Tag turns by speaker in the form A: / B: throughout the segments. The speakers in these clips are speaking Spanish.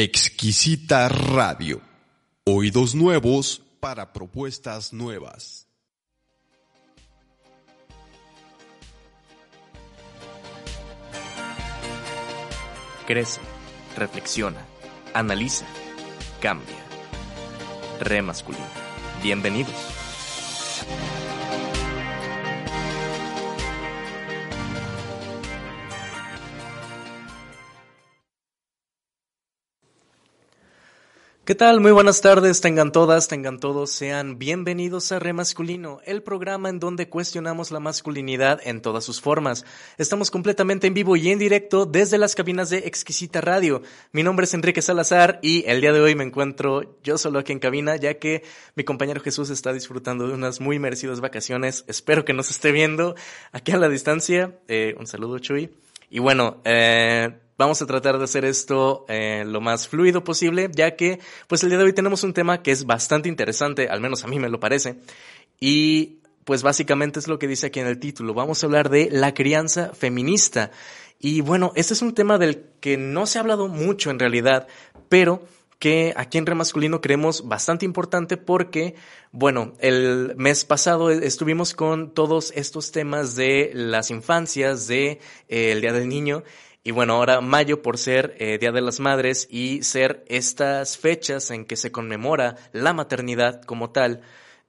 A: Exquisita Radio. Oídos nuevos para propuestas nuevas.
B: Crece, reflexiona, analiza, cambia. Re masculino. Bienvenidos. ¿Qué tal? Muy buenas tardes, tengan todas, tengan todos, sean bienvenidos a Remasculino, el programa en donde cuestionamos la masculinidad en todas sus formas. Estamos completamente en vivo y en directo desde las cabinas de Exquisita Radio. Mi nombre es Enrique Salazar y el día de hoy me encuentro yo solo aquí en cabina, ya que mi compañero Jesús está disfrutando de unas muy merecidas vacaciones. Espero que nos esté viendo aquí a la distancia. Eh, un saludo, Chuy. Y bueno, eh, Vamos a tratar de hacer esto eh, lo más fluido posible, ya que pues el día de hoy tenemos un tema que es bastante interesante, al menos a mí me lo parece, y pues básicamente es lo que dice aquí en el título. Vamos a hablar de la crianza feminista. Y bueno, este es un tema del que no se ha hablado mucho en realidad, pero que aquí en Remasculino creemos bastante importante porque, bueno, el mes pasado estuvimos con todos estos temas de las infancias, de eh, el Día del Niño, y bueno, ahora mayo por ser eh, Día de las Madres y ser estas fechas en que se conmemora la maternidad como tal,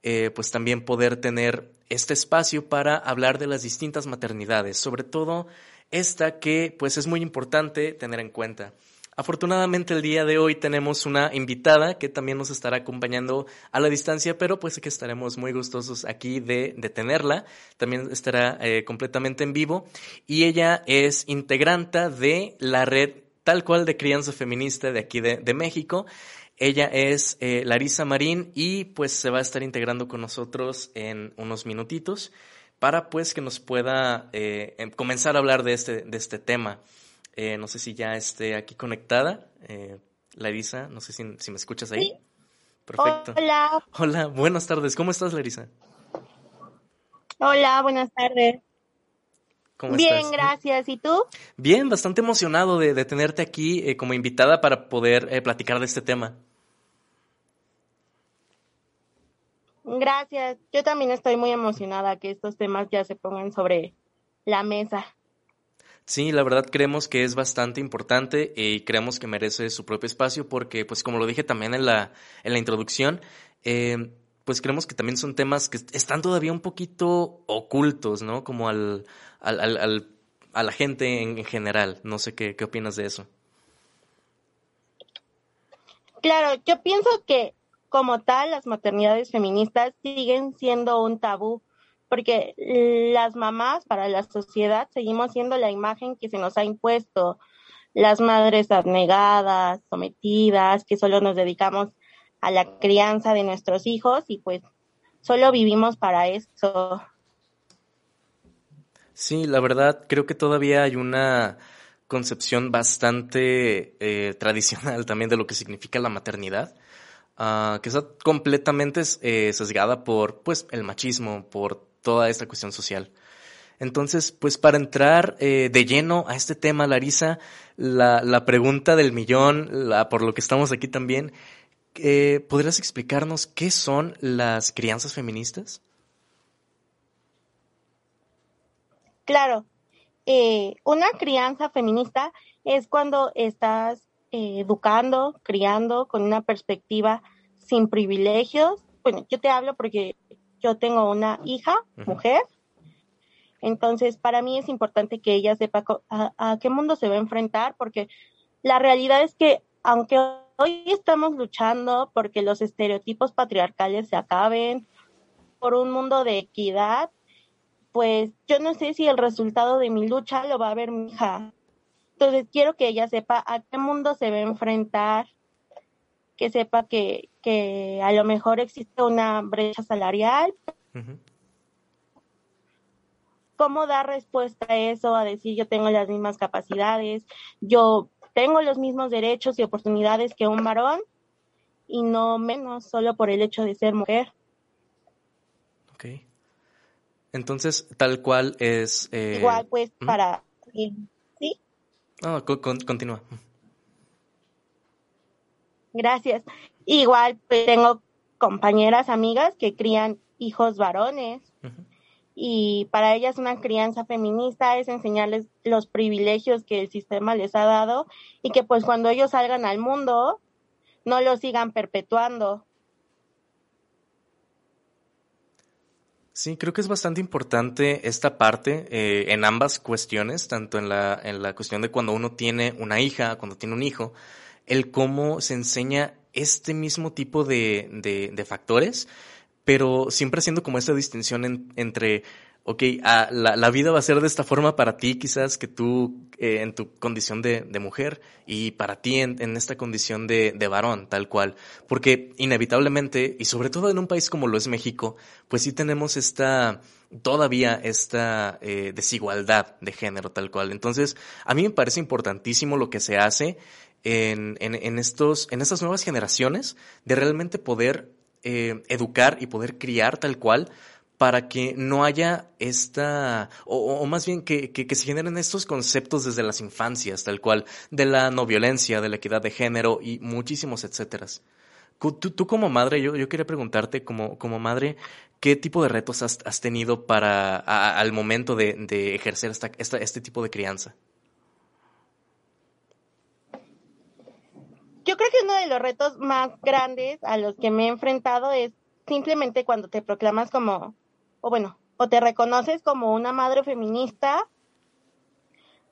B: eh, pues también poder tener este espacio para hablar de las distintas maternidades, sobre todo esta que pues es muy importante tener en cuenta. Afortunadamente el día de hoy tenemos una invitada que también nos estará acompañando a la distancia, pero pues que estaremos muy gustosos aquí de, tenerla. También estará eh, completamente en vivo y ella es integranta de la red tal cual de crianza feminista de aquí de, México. Ella es eh, Larisa Marín y pues se va a estar integrando con nosotros en unos minutitos para pues que nos pueda eh, em, comenzar a hablar de este, de este tema. Eh, no sé si ya esté aquí conectada. Eh, Larisa, no sé si, me escuchas ahí.
C: Perfecto. Hola.
B: Hola, buenas tardes. ¿Cómo estás, Larisa?
C: Hola, buenas tardes.
B: ¿Cómo
C: Bien, gracias. ¿Y tú?
B: Bien, bastante emocionado de, tenerte aquí eh, como invitada para poder eh, platicar de este tema.
C: Gracias. Yo también estoy muy emocionada que estos temas ya se pongan sobre la mesa.
B: Sí, la verdad creemos que es bastante importante y creemos que merece su propio espacio porque, pues como lo dije también en la, en la introducción, eh, pues creemos que también son temas que están todavía un poquito ocultos, ¿no? Como al, al, al, a la gente en, general. No sé qué, qué opinas de eso.
C: Claro, yo pienso que como tal las maternidades feministas siguen siendo un tabú porque las mamás para la sociedad seguimos siendo la imagen que se nos ha impuesto, las madres abnegadas, sometidas, que solo nos dedicamos a la crianza de nuestros hijos y pues solo vivimos para eso.
B: Sí, la verdad creo que todavía hay una concepción bastante eh, tradicional también de lo que significa la maternidad. Ah, que está completamente eh, sesgada por pues el machismo, por toda esta cuestión social. Entonces, pues para entrar eh, de lleno a este tema, Larisa, la, la pregunta del millón, por lo que estamos aquí también, eh, ¿podrías explicarnos qué son las crianzas feministas?
C: Claro, eh, una crianza feminista es cuando estás educando, criando con una perspectiva sin privilegios. Bueno, yo te hablo porque yo tengo una hija, mujer, entonces para mí es importante que ella sepa a, qué mundo se va a enfrentar, porque la realidad es que aunque hoy estamos luchando porque los estereotipos patriarcales se acaben, por un mundo de equidad, pues yo no sé si el resultado de mi lucha lo va a ver mi hija. Entonces quiero que ella sepa a qué mundo se va a enfrentar, que sepa que, que a lo mejor existe una brecha salarial. ¿Cómo dar respuesta a eso? A decir yo tengo las mismas capacidades, yo tengo los mismos derechos y oportunidades que un varón y no menos solo por el hecho de ser mujer.
B: Ok. Entonces, tal cual es...
C: Eh, Igual, pues, para... ¿Sí?
B: No, continúa.
C: Gracias. Igual pues, tengo compañeras, amigas que crían hijos varones y para ellas una crianza feminista es enseñarles los privilegios que el sistema les ha dado y que pues cuando ellos salgan al mundo no lo sigan perpetuando.
B: Sí, creo que es bastante importante esta parte eh, en ambas cuestiones, tanto en la, en la cuestión de cuando uno tiene una hija, cuando tiene un hijo, el cómo se enseña este mismo tipo de, de, factores, pero siempre haciendo como esta distinción entre ok, ah, la, la, vida va a ser de esta forma para ti, quizás que tú eh, en tu condición de, de, mujer y para ti en, en esta condición de, de, varón, tal cual. Porque inevitablemente, y sobre todo en un país como lo es México, pues sí tenemos esta, todavía esta eh, desigualdad de género, tal cual. Entonces, a mí me parece importantísimo lo que se hace en, estos, en estas nuevas generaciones de realmente poder eh, educar y poder criar tal cual para que no haya esta, o, más bien que, que, se generen estos conceptos desde las infancias, tal cual, de la no violencia, de la equidad de género y muchísimos etcéteras. Tú, tú como madre, yo, yo quería preguntarte como, como madre, ¿qué tipo de retos has, tenido para, al momento de, ejercer esta, este tipo de crianza?
C: Yo creo que uno de los retos más grandes a los que me he enfrentado es simplemente cuando te proclamas como o bueno, o te reconoces como una madre feminista,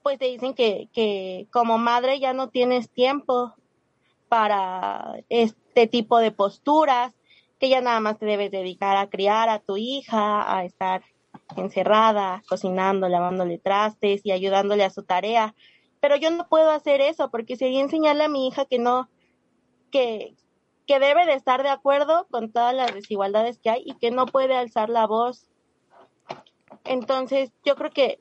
C: pues te dicen que, que como madre ya no tienes tiempo para este tipo de posturas, que ya nada más te debes dedicar a criar a tu hija, a estar encerrada, cocinando, lavándole trastes y ayudándole a su tarea. Pero yo no puedo hacer eso porque sería enseñarle a mi hija que no, que, que debe de estar de acuerdo con todas las desigualdades que hay y que no puede alzar la voz. Entonces, yo creo que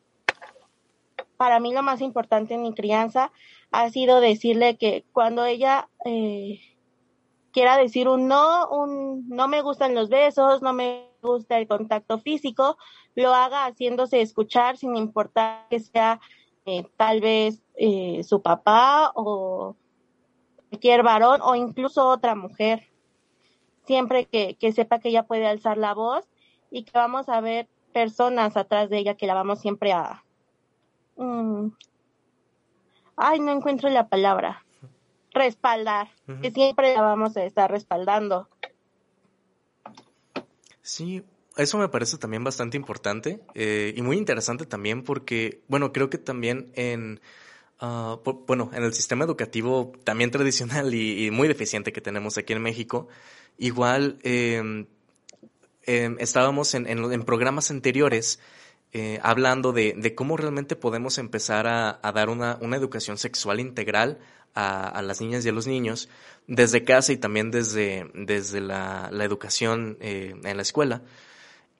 C: para mí lo más importante en mi crianza ha sido decirle que cuando ella eh, quiera decir un no, un no me gustan los besos, no me gusta el contacto físico, lo haga haciéndose escuchar sin importar que sea eh, tal vez eh, su papá o cualquier varón o incluso otra mujer. Siempre que, que sepa que ella puede alzar la voz y que vamos a ver personas atrás de ella que la vamos siempre a... Mm, ay, no encuentro la palabra. Respaldar. Que siempre la vamos a estar respaldando.
B: Sí, eso me parece también bastante importante eh, y muy interesante también porque, bueno, creo que también en Uh, bueno, en el sistema educativo también tradicional y, muy deficiente que tenemos aquí en México, igual eh, eh, estábamos en, en, en, programas anteriores eh, hablando de, de, cómo realmente podemos empezar a, a dar una, una, educación sexual integral a, a, las niñas y a los niños desde casa y también desde, desde la, la educación eh, en la escuela.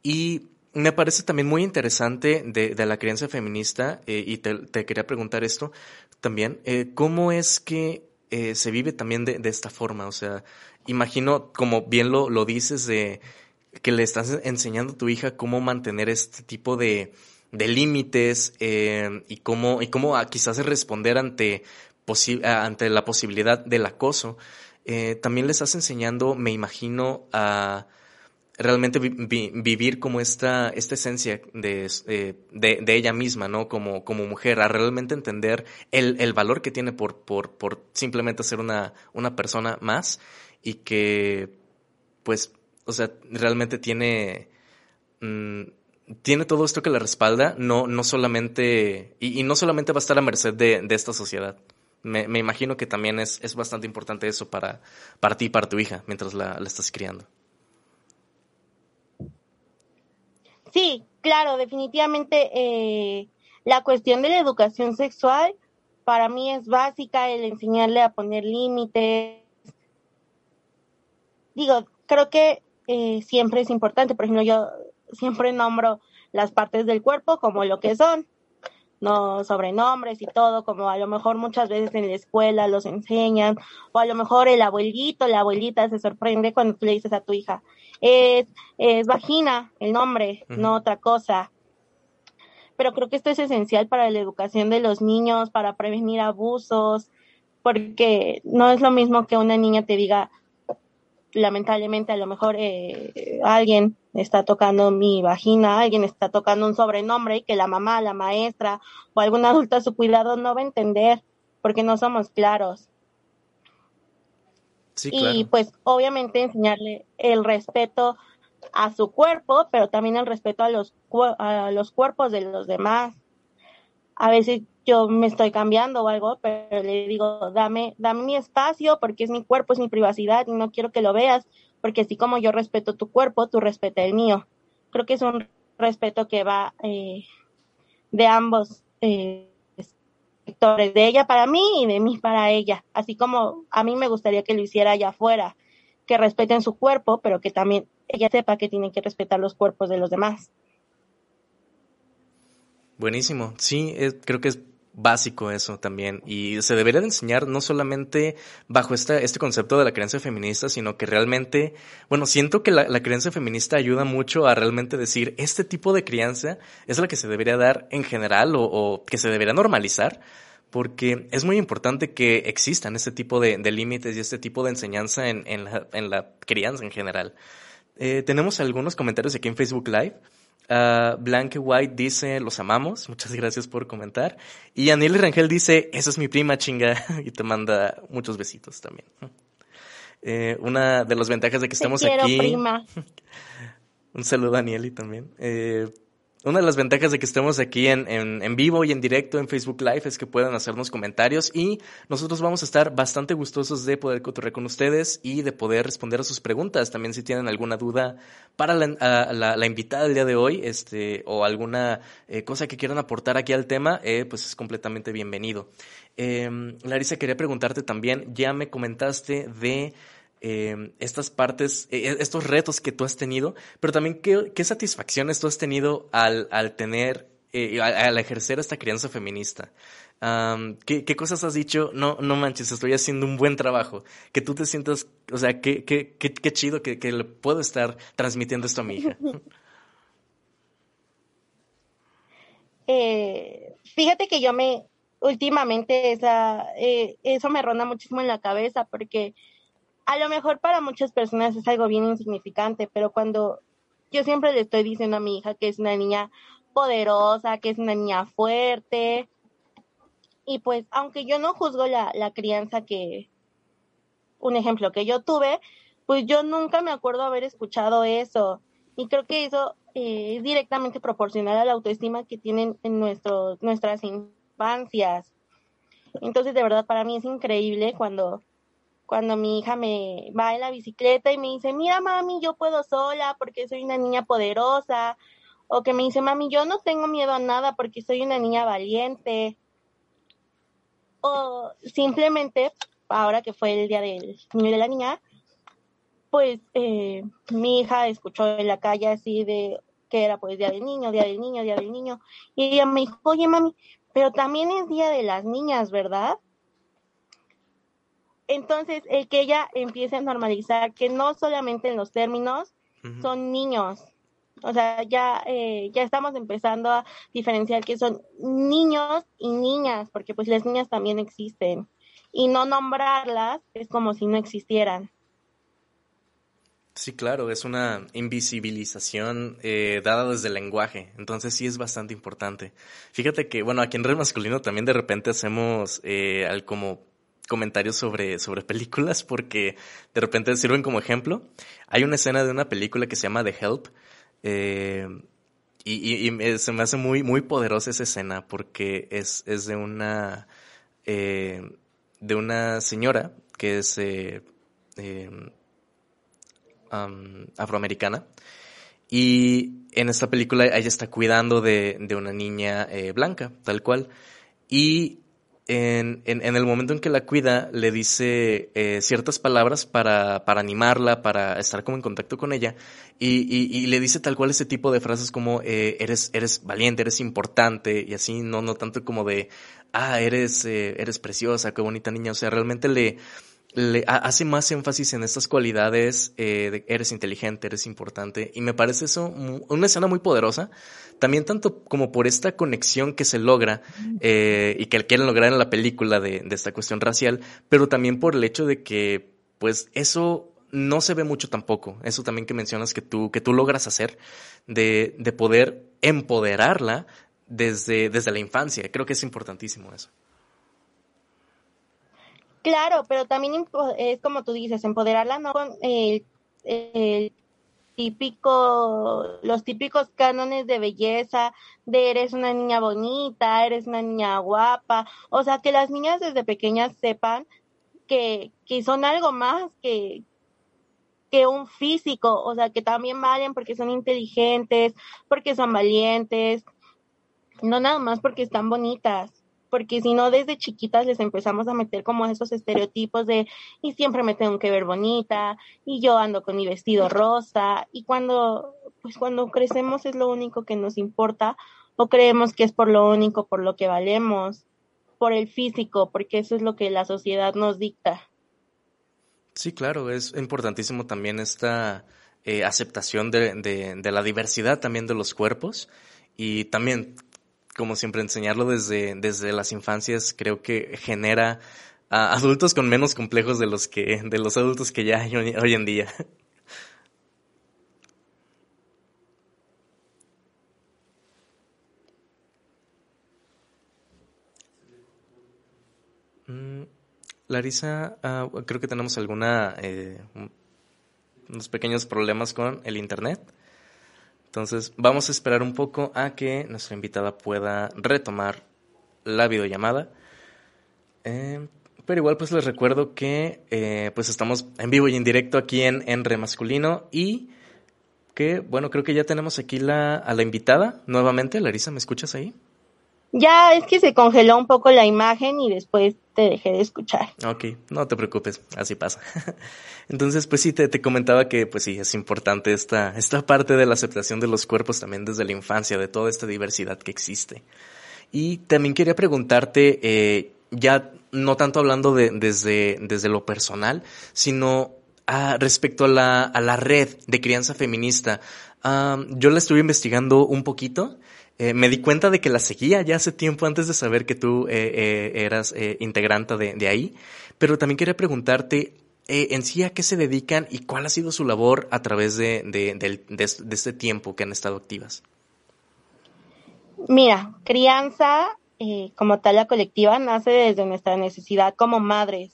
B: Y me parece también muy interesante de, de la crianza feminista, eh, y te, quería preguntar esto también, eh, ¿cómo es que eh, se vive también de, esta forma? O sea, imagino, como bien lo, lo dices, de que le estás enseñando a tu hija cómo mantener este tipo de, de límites y cómo, y cómo quizás responder ante, ante la posibilidad del acoso. También le estás enseñando, me imagino, a realmente vi vivir como esta, esta esencia de, eh, de, de, ella misma, ¿no? Como, como mujer, a realmente entender el, el valor que tiene por, por, por simplemente ser una, una persona más y que, pues, o sea, realmente tiene, mmm, tiene todo esto que le respalda, no, no solamente, y, y, no solamente va a estar a merced de, de esta sociedad. Me, me, imagino que también es, es bastante importante eso para, para ti y para tu hija mientras la, la estás criando.
C: Sí, claro, definitivamente eh, la cuestión de la educación sexual para mí es básica, el enseñarle a poner límites. Digo, creo que eh, siempre es importante, por ejemplo, yo siempre nombro las partes del cuerpo como lo que son, no sobrenombres y todo, como a lo mejor muchas veces en la escuela los enseñan, o a lo mejor el abuelito, la abuelita se sorprende cuando tú le dices a tu hija, es, es vagina el nombre, uh -huh. no otra cosa. Pero creo que esto es esencial para la educación de los niños, para prevenir abusos, porque no es lo mismo que una niña te diga, lamentablemente a lo mejor eh, alguien está tocando mi vagina, alguien está tocando un sobrenombre y que la mamá, la maestra o algún adulto a su cuidado no va a entender porque no somos claros. Y pues obviamente enseñarle el respeto a su cuerpo, pero también el respeto a los, a los cuerpos de los demás. A veces yo me estoy cambiando o algo, pero le digo, dame, dame mi espacio porque es mi cuerpo, es mi privacidad y no quiero que lo veas, porque así como yo respeto tu cuerpo, tú respeta el mío. Creo que es un respeto que va eh, de ambos eh, sectores, de ella para mí y de mí para ella, así como a mí me gustaría que lo hiciera allá afuera, que respeten su cuerpo, pero que también ella sepa que tiene que respetar los cuerpos de los demás.
B: Buenísimo, sí, creo que es básico eso también. Y se debería de enseñar no solamente bajo este concepto de la creencia feminista, sino que realmente, bueno, siento que la, la, creencia feminista ayuda mucho a realmente decir, este tipo de crianza es la que se debería dar en general o, que se debería normalizar. Porque es muy importante que existan este tipo de, límites y este tipo de enseñanza en, en, la, en la crianza en general. Eh, tenemos algunos comentarios aquí en Facebook Live. Uh, Blanque White dice, los amamos, muchas gracias por comentar. Y Aniel Rangel dice, esa es mi prima chinga, y te manda muchos besitos también. Eh, una de las ventajas de que estemos aquí. Prima. Un saludo a Anieli también. Eh, una de las ventajas de que estemos aquí en, en, vivo y en directo en Facebook Live es que puedan hacernos comentarios y nosotros vamos a estar bastante gustosos de poder cotorrear con ustedes y de poder responder a sus preguntas. También si tienen alguna duda para la, invitada del día de hoy este, o alguna eh, cosa que quieran aportar aquí al tema, eh, pues es completamente bienvenido. Eh, Larisa, quería preguntarte también, ya me comentaste de Em, estas partes, e, e, estos retos que tú has tenido, pero también qué, qué satisfacciones tú has tenido al, al tener, eh, al, ejercer esta crianza feminista. ¿qué, ¿qué, cosas has dicho? No, no manches, estoy haciendo un buen trabajo. Que tú te sientas, o sea, qué, qué, qué, chido que, que le puedo estar transmitiendo esto a mi hija.
C: Eh, fíjate que yo me, últimamente esa, eh, eso me ronda muchísimo en la cabeza porque a lo mejor para muchas personas es algo bien insignificante, pero cuando yo siempre le estoy diciendo a mi hija que es una niña poderosa, que es una niña fuerte, y pues aunque yo no juzgo la, la crianza que, un ejemplo que yo tuve, pues yo nunca me acuerdo haber escuchado eso. Y creo que eso eh, es directamente proporcional a la autoestima que tienen en nuestro, nuestras infancias. Entonces, de verdad, para mí es increíble cuando cuando mi hija me va en la bicicleta y me dice, mira mami, yo puedo sola porque soy una niña poderosa, o que me dice, mami, yo no tengo miedo a nada porque soy una niña valiente, o simplemente, ahora que fue el día del niño de la niña, pues eh, mi hija escuchó en la calle así de que era pues día del niño, día del niño, día del niño, y ella me dijo, oye mami, pero también es día de las niñas, ¿verdad? Entonces, el que ella empiece a normalizar que no solamente en los términos son niños, o sea, ya, eh, ya estamos empezando a diferenciar que son niños y niñas, porque pues las niñas también existen. Y no nombrarlas es como si no existieran.
B: Sí, claro, es una invisibilización eh, dada desde el lenguaje, entonces sí es bastante importante. Fíjate que, bueno, aquí en Red Masculino también de repente hacemos eh, al como comentarios sobre, sobre películas porque de repente sirven como ejemplo. Hay una escena de una película que se llama The Help eh, y, se me hace muy, muy poderosa esa escena porque es, es de una eh, de una señora que es eh, afroamericana y en esta película ella está cuidando de, de una niña blanca, tal cual. Y en, en, en, el momento en que la cuida, le dice eh, ciertas palabras para, para animarla, para estar como en contacto con ella, y, y, y le dice tal cual ese tipo de frases como eh, eres, eres valiente, eres importante, y así, no, no tanto como de, ah, eres, eh, eres preciosa, qué bonita niña, o sea, realmente le, le hace más énfasis en estas cualidades eh, de eres inteligente, eres importante, y me parece eso una escena muy poderosa, también tanto como por esta conexión que se logra eh, y que quieren lograr en la película de, de esta cuestión racial, pero también por el hecho de que, pues, eso no se ve mucho tampoco. Eso también que mencionas que tú, que tú logras hacer, de, de poder empoderarla desde, desde la infancia. Creo que es importantísimo eso.
C: Claro, pero también es como tú dices, empoderarla no con el, típico, los típicos cánones de belleza, de eres una niña bonita, eres una niña guapa, o sea, que las niñas desde pequeñas sepan que, que son algo más que, que un físico, o sea, que también valen porque son inteligentes, porque son valientes, no nada más porque están bonitas porque si no desde chiquitas les empezamos a meter como esos estereotipos de y siempre me tengo que ver bonita y yo ando con mi vestido rosa y cuando pues cuando crecemos es lo único que nos importa o creemos que es por lo único por lo que valemos por el físico porque eso es lo que la sociedad nos dicta.
B: Sí claro es importantísimo también esta eh, aceptación de, de, de la diversidad también de los cuerpos y también como siempre, enseñarlo desde, desde las infancias creo que genera adultos con menos complejos de los que, de los adultos que ya hay hoy, en día. Mm, Larisa, ah, creo que tenemos alguna eh, unos pequeños problemas con el internet. Entonces, vamos a esperar un poco a que nuestra invitada pueda retomar la videollamada. Eh, pero igual pues les recuerdo que eh, pues estamos en vivo y en directo aquí en, en Remasculino y que bueno, creo que ya tenemos aquí la, a la invitada nuevamente. Larisa, ¿me escuchas ahí?
C: Ya es que se congeló un poco la imagen y después te dejé de escuchar.
B: Ok, no te preocupes, así pasa. Entonces, pues sí, te, te, comentaba que pues sí, es importante esta, esta parte de la aceptación de los cuerpos también desde la infancia, de toda esta diversidad que existe. Y también quería preguntarte, eh, ya no tanto hablando de, desde, desde lo personal, sino ah, respecto a la, a la red de crianza feminista. Ah, yo la estuve investigando un poquito eh, me di cuenta de que la seguía ya hace tiempo antes de saber que tú eh, eh, eras integrante de, ahí, pero también quería preguntarte en sí a qué se dedican y cuál ha sido su labor a través de, de, este tiempo que han estado activas.
C: Mira, crianza como tal la colectiva nace desde nuestra necesidad como madres,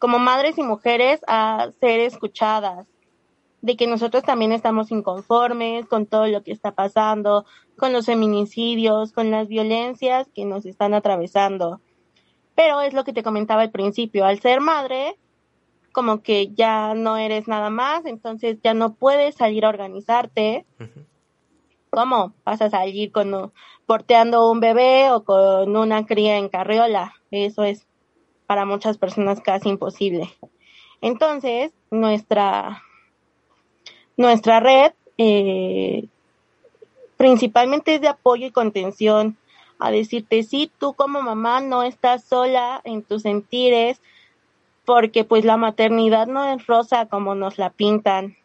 C: como madres y mujeres a ser escuchadas, de que nosotros también estamos inconformes con todo lo que está pasando, con los feminicidios, con las violencias que nos están atravesando. Pero es lo que te comentaba al principio, al ser madre, como que ya no eres nada más, entonces ya no puedes salir a organizarte. ¿Cómo vas a salir con porteando un bebé o con una cría en carriola? Eso es para muchas personas casi imposible. Entonces, nuestra nuestra red eh, principalmente es de apoyo y contención, a decirte, sí, tú como mamá no estás sola en tus sentires, porque pues la maternidad no es rosa como nos la pintan.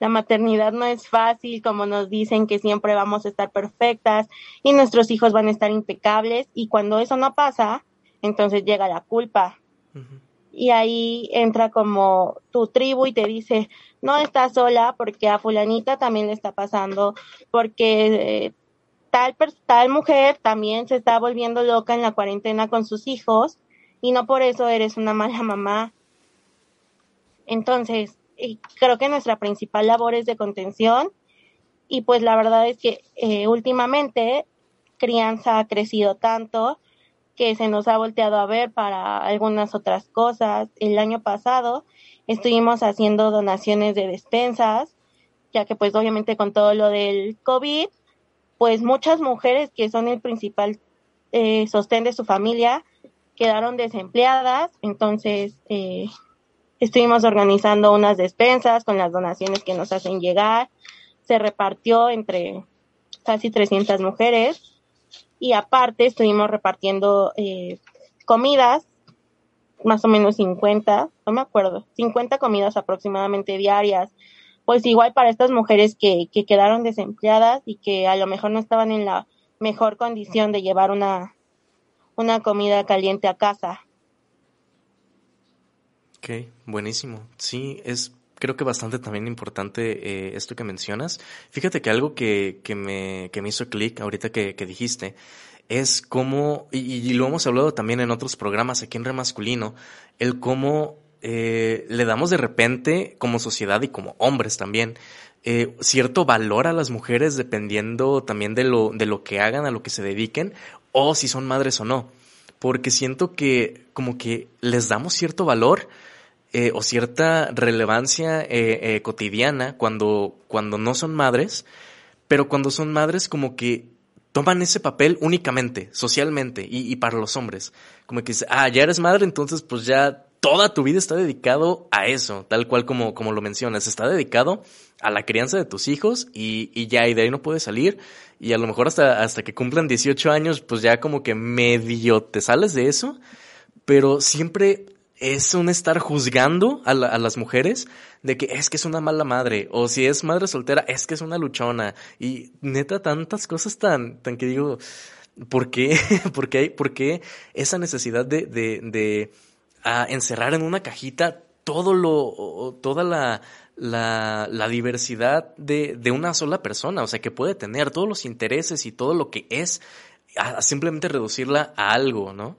C: La maternidad no es fácil como nos dicen que siempre vamos a estar perfectas y nuestros hijos van a estar impecables y cuando eso no pasa, entonces llega la culpa y ahí entra como tu tribu y te dice, no estás sola porque a fulanita también le está pasando, porque eh, tal, tal mujer también se está volviendo loca en la cuarentena con sus hijos y no por eso eres una mala mamá. Entonces, creo que nuestra principal labor es de contención y pues la verdad es que eh, últimamente crianza ha crecido tanto que se nos ha volteado a ver para algunas otras cosas. El año pasado estuvimos haciendo donaciones de despensas, ya que pues obviamente con todo lo del COVID, pues muchas mujeres que son el principal eh, sostén de su familia quedaron desempleadas, entonces eh, estuvimos organizando unas despensas con las donaciones que nos hacen llegar, se repartió entre casi 300 mujeres. Y aparte estuvimos repartiendo eh, comidas más o menos 50, no me acuerdo, 50 comidas aproximadamente diarias. Pues igual para estas mujeres que, que quedaron desempleadas y que a lo mejor no estaban en la mejor condición de llevar una, una comida caliente a casa.
B: Ok, buenísimo. Sí, es creo que bastante también importante eh, esto que mencionas. Fíjate que algo que, que, me, que me hizo clic ahorita que, que dijiste es cómo, y, lo hemos hablado también en otros programas aquí en Remasculino, el cómo eh, le damos de repente como sociedad y como hombres también eh, cierto valor a las mujeres dependiendo también de lo, de lo que hagan, a lo que se dediquen, o si son madres o no. Porque siento que como que les damos cierto valor eh, o cierta relevancia cotidiana cuando, cuando no son madres, pero cuando son madres como que toman ese papel únicamente, socialmente y, y para los hombres. Como que ah, ya eres madre, entonces pues ya toda tu vida está dedicado a eso, tal cual como, como lo mencionas, está dedicado a la crianza de tus hijos y, y ya, y de ahí no puedes salir. Y a lo mejor hasta, hasta que cumplan 18 años, pues ya como que medio te sales de eso, pero siempre es un estar juzgando a, las mujeres de que es que es una mala madre o si es madre soltera es que es una luchona y neta tantas cosas tan tan que digo ¿por qué? ¿Por qué, por qué esa necesidad de, de, de encerrar en una cajita todo lo toda la la, diversidad de, de una sola persona, o sea, que puede tener todos los intereses y todo lo que es, a simplemente reducirla a algo, ¿no?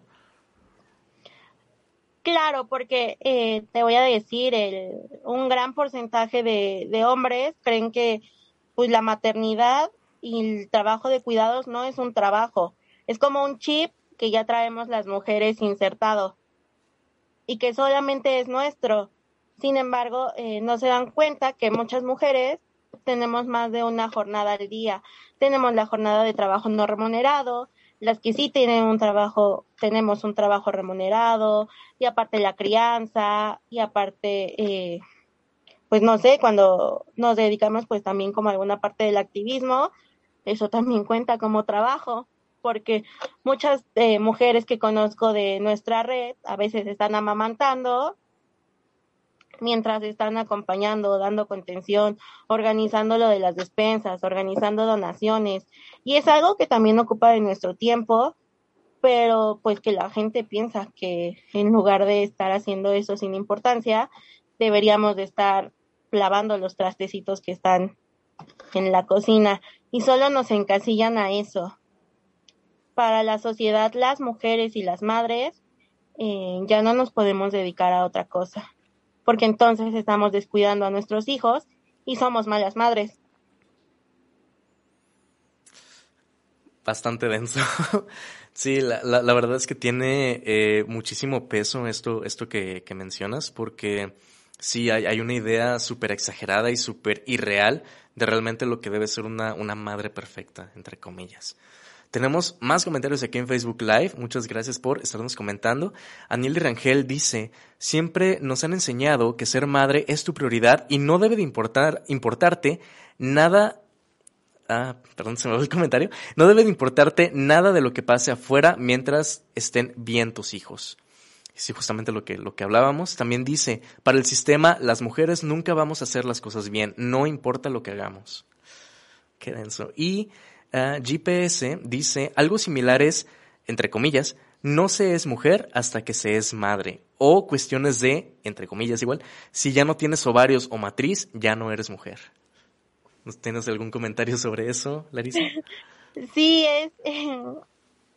C: Claro, porque eh, te voy a decir, el, un gran porcentaje de, de hombres creen que pues la maternidad y el trabajo de cuidados no es un trabajo, es como un chip que ya traemos las mujeres insertado y que solamente es nuestro. Sin embargo, eh, no se dan cuenta que muchas mujeres tenemos más de una jornada al día. Tenemos la jornada de trabajo no remunerado, las que sí tienen un trabajo, tenemos un trabajo remunerado, y aparte la crianza, y aparte, eh, pues no sé, cuando nos dedicamos pues también como alguna parte del activismo, eso también cuenta como trabajo, porque muchas eh, mujeres que conozco de nuestra red a veces están amamantando mientras están acompañando, dando contención, organizando lo de las despensas, organizando donaciones. Y es algo que también ocupa de nuestro tiempo, pero pues que la gente piensa que en lugar de estar haciendo eso sin importancia, deberíamos de estar lavando los trastecitos que están en la cocina y solo nos encasillan a eso. Para la sociedad, las mujeres y las madres eh, ya no nos podemos dedicar a otra cosa porque entonces estamos descuidando a nuestros hijos y somos malas madres.
B: Bastante denso. sí, la, la, verdad es que tiene eh, muchísimo peso esto, esto que, que mencionas, porque sí hay, hay una idea súper exagerada y súper irreal de realmente lo que debe ser una, una madre perfecta, entre comillas. Tenemos más comentarios aquí en Facebook Live. Muchas gracias por estarnos comentando. Aniel Rangel dice, siempre nos han enseñado que ser madre es tu prioridad y no debe de importar, importarte nada Ah, perdón, se me va el comentario. No debe de importarte nada de lo que pase afuera mientras estén bien tus hijos. Sí, justamente lo que, lo que hablábamos. También dice, para el sistema, las mujeres nunca vamos a hacer las cosas bien, no importa lo que hagamos. Qué denso. Y GPS dice algo similar es, entre comillas, no se es mujer hasta que se es madre. O cuestiones de, entre comillas igual, si ya no tienes ovarios o matriz, ya no eres mujer. ¿Tienes algún comentario sobre eso, Larisa?
C: Sí, es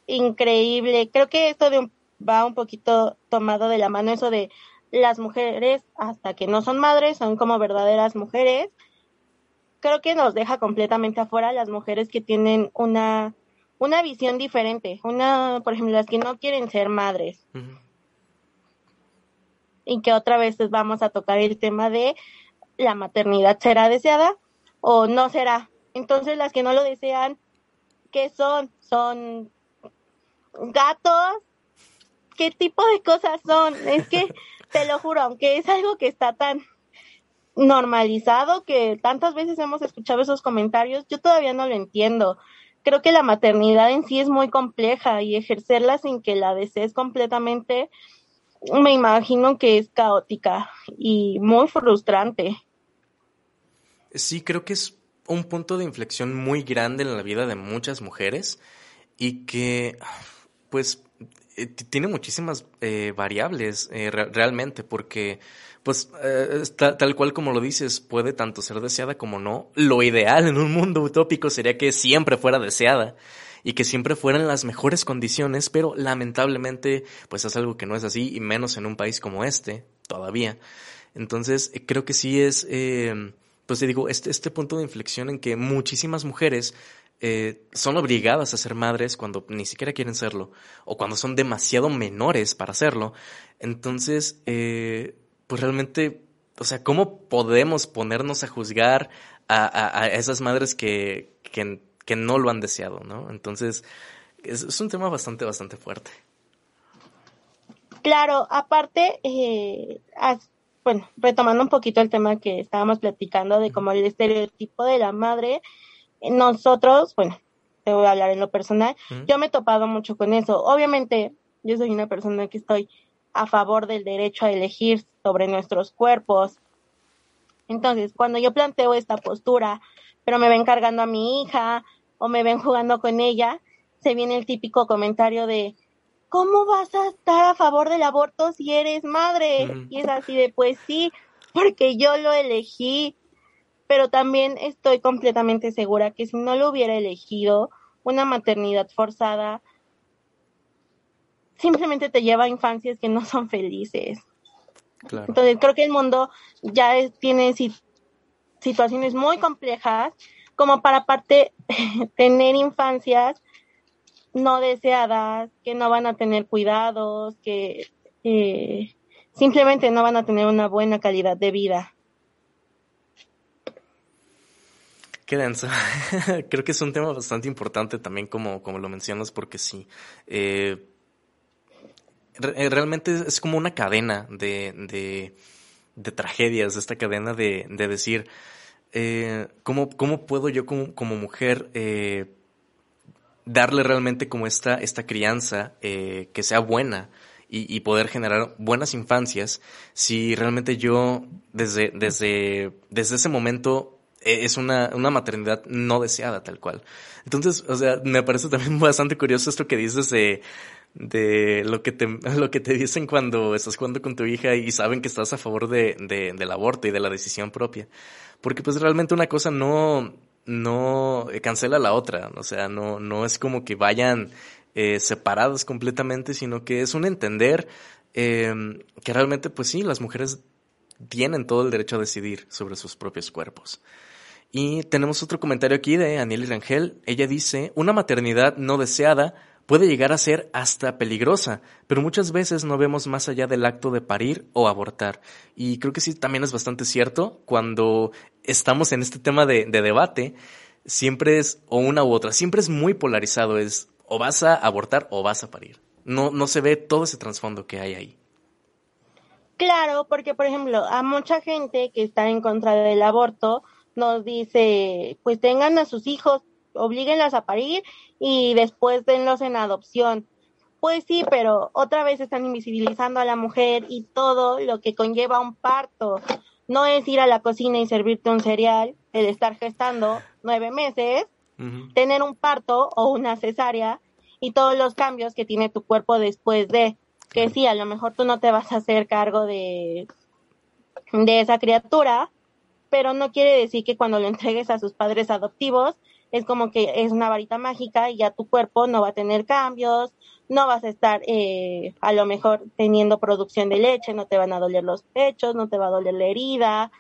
C: increíble. Creo que esto de va un poquito tomado de la mano, eso de las mujeres hasta que no son madres, son como verdaderas mujeres creo que nos deja completamente afuera las mujeres que tienen una, una visión diferente, una, por ejemplo, las que no quieren ser madres. Y que otra vez vamos a tocar el tema de la maternidad será deseada o no será. Entonces las que no lo desean, ¿qué son? Son gatos. ¿Qué tipo de cosas son? Es que te lo juro, aunque es algo que está tan normalizado que tantas veces hemos escuchado esos comentarios, yo todavía no lo entiendo. Creo que la maternidad en sí es muy compleja y ejercerla sin que la desees completamente me imagino que es caótica y muy frustrante.
B: Sí, creo que es un punto de inflexión muy grande en la vida de muchas mujeres y que, pues, eh, tiene muchísimas eh, variables eh, realmente, porque, pues, tal cual como lo dices, puede tanto ser deseada como no. Lo ideal en un mundo utópico sería que siempre fuera deseada y que siempre fueran las mejores condiciones, pero lamentablemente, pues es algo que no es así, y menos en un país como este, todavía. Entonces, creo que sí es pues te digo, este, este punto de inflexión en que muchísimas mujeres eh, son obligadas a ser madres cuando ni siquiera quieren serlo, o cuando son demasiado menores para hacerlo. Entonces, eh, pues realmente, o sea, ¿cómo podemos ponernos a juzgar a, a, esas madres que, que, que, no lo han deseado, ¿no? Entonces, es, es, un tema bastante, bastante fuerte.
C: Claro, aparte, eh, bueno, retomando un poquito el tema que estábamos platicando de como el estereotipo de la madre, nosotros, bueno, te voy a hablar en lo personal, yo me he topado mucho con eso. Obviamente, yo soy una persona que estoy a favor del derecho a elegir sobre nuestros cuerpos. Entonces, cuando yo planteo esta postura, pero me ven cargando a mi hija o me ven jugando con ella, se viene el típico comentario de, ¿cómo vas a estar a favor del aborto si eres madre? Y es así de, pues sí, porque yo lo elegí, pero también estoy completamente segura que si no lo hubiera elegido, una maternidad forzada simplemente te lleva a infancias que no son felices. Entonces creo que el mundo ya tiene situaciones muy complejas como para aparte tener infancias no deseadas, que no van a tener cuidados, que eh, simplemente no van a tener una buena calidad de vida.
B: Qué denso. Creo que es un tema bastante importante también como, como lo mencionas porque sí. Eh, eh, realmente es como una cadena de, de, tragedias, esta cadena de, de decir, eh, ¿cómo, ¿cómo, puedo yo como, como mujer darle realmente como esta, esta crianza que sea buena y, y, poder generar buenas infancias si realmente yo desde, desde, desde ese momento es una, una maternidad no deseada tal cual. Entonces, o sea, me parece también bastante curioso esto que dices de, de lo que te, lo que te dicen cuando estás jugando con tu hija y saben que estás a favor de, de, del aborto y de la decisión propia. Porque pues realmente una cosa no, no cancela la otra, o sea, no, no es como que vayan eh, separadas completamente, sino que es un entender eh, que realmente, pues sí, las mujeres tienen todo el derecho a decidir sobre sus propios cuerpos. Y tenemos otro comentario aquí de Aniel Rangel. Ella dice, una maternidad no deseada puede llegar a ser hasta peligrosa, pero muchas veces no vemos más allá del acto de parir o abortar. Y creo que sí, también es bastante cierto cuando estamos en este tema de, debate, siempre es o una u otra, siempre es muy polarizado, es o vas a abortar o vas a parir. No, no se ve todo ese trasfondo que hay ahí.
C: Claro, porque por ejemplo, a mucha gente que está en contra del aborto nos dice, pues tengan a sus hijos, oblíguenlas a parir y después denlos en adopción. Pues sí, pero otra vez están invisibilizando a la mujer y todo lo que conlleva un parto. No es ir a la cocina y servirte un cereal, el estar gestando nueve meses, tener un parto o una cesárea y todos los cambios que tiene tu cuerpo después de que sí, a lo mejor tú no te vas a hacer cargo de, de esa criatura, pero no quiere decir que cuando lo entregues a sus padres adoptivos es como que es una varita mágica y ya tu cuerpo no va a tener cambios, no vas a estar eh, a lo mejor teniendo producción de leche, no te van a doler los pechos, no te va a doler la herida.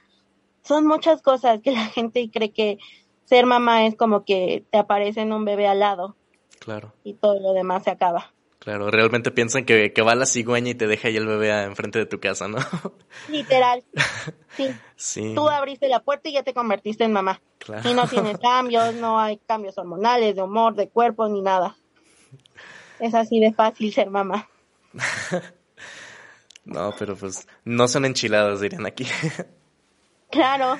C: Son muchas cosas que la gente cree que ser mamá es como que te aparece en un bebé al lado.
B: Claro.
C: Y todo lo demás se acaba.
B: Claro, realmente piensan que, que, va la cigüeña y te deja ahí el bebé enfrente de tu casa, ¿no?
C: Literal. Sí. sí. Tú abriste la puerta y ya te convertiste en mamá. Claro. Y no tienes cambios, no hay cambios hormonales, de humor, de cuerpo, ni nada. Es así de fácil ser mamá.
B: no, pero pues no son enchiladas, dirían aquí.
C: claro.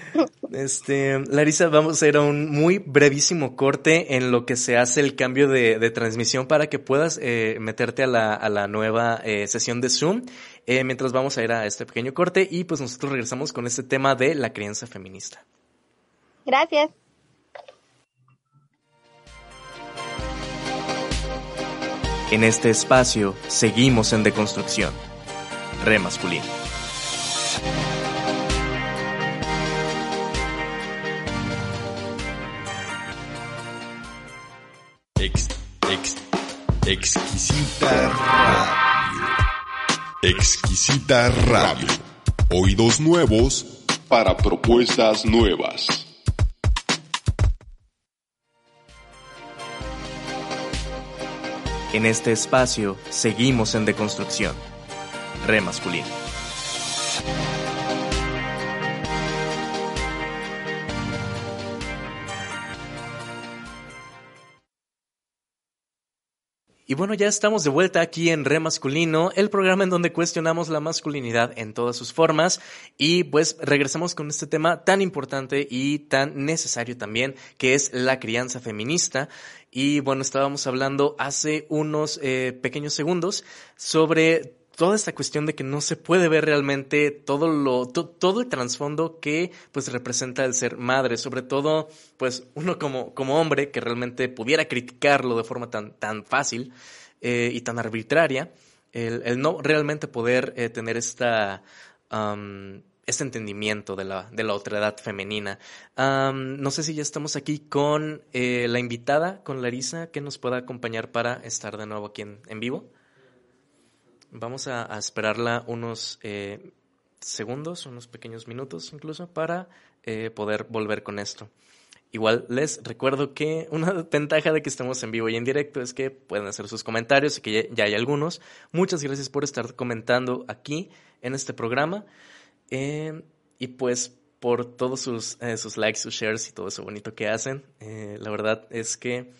B: Este, Larisa, vamos a ir a un muy brevísimo corte en lo que se hace el cambio de, transmisión para que puedas eh, meterte a la, a la nueva eh, sesión de Zoom. Eh, mientras vamos a ir a este pequeño corte y pues nosotros regresamos con este tema de la crianza feminista.
C: Gracias.
B: En este espacio seguimos en deconstrucción. Re masculino.
A: Exquisita Radio. Oídos nuevos para propuestas nuevas.
B: En este espacio seguimos en deconstrucción. Re masculino. Y bueno, ya estamos de vuelta aquí en Re Masculino, el programa en donde cuestionamos la masculinidad en todas sus formas y pues regresamos con este tema tan importante y tan necesario también, que es la crianza feminista. Y bueno, estábamos hablando hace unos eh, pequeños segundos sobre toda esta cuestión de que no se puede ver realmente todo lo todo el trasfondo que pues representa el ser madre, sobre todo pues uno como como hombre que realmente pudiera criticarlo de forma tan tan fácil eh, y tan arbitraria, el, no realmente poder eh, tener esta este entendimiento de la, de la otredad femenina. no sé si ya estamos aquí con eh, la invitada, con Larisa, que nos pueda acompañar para estar de nuevo aquí en vivo. Vamos a, esperarla unos eh, segundos, unos pequeños minutos incluso, para eh, poder volver con esto. Igual les recuerdo que una ventaja de que estemos en vivo y en directo es que pueden hacer sus comentarios y que ya, hay algunos. Muchas gracias por estar comentando aquí en este programa. Eh, y pues por todos sus, sus likes, sus shares y todo eso bonito que hacen. la verdad es que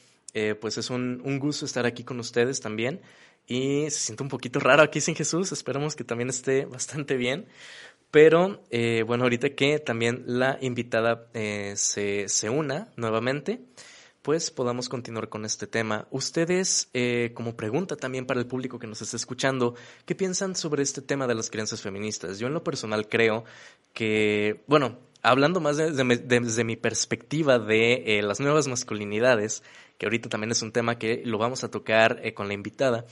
B: pues es un, un gusto estar aquí con ustedes también y se siente un poquito raro aquí sin Jesús. Esperemos que también esté bastante bien. Pero eh, bueno, ahorita que también la invitada eh, se, se, una nuevamente, pues podamos continuar con este tema. Ustedes, eh, como pregunta también para el público que nos está escuchando, ¿qué piensan sobre este tema de las creencias feministas? Yo en lo personal creo que, bueno, hablando más desde mi perspectiva de las nuevas masculinidades, que ahorita también es un tema que lo vamos a tocar con la invitada,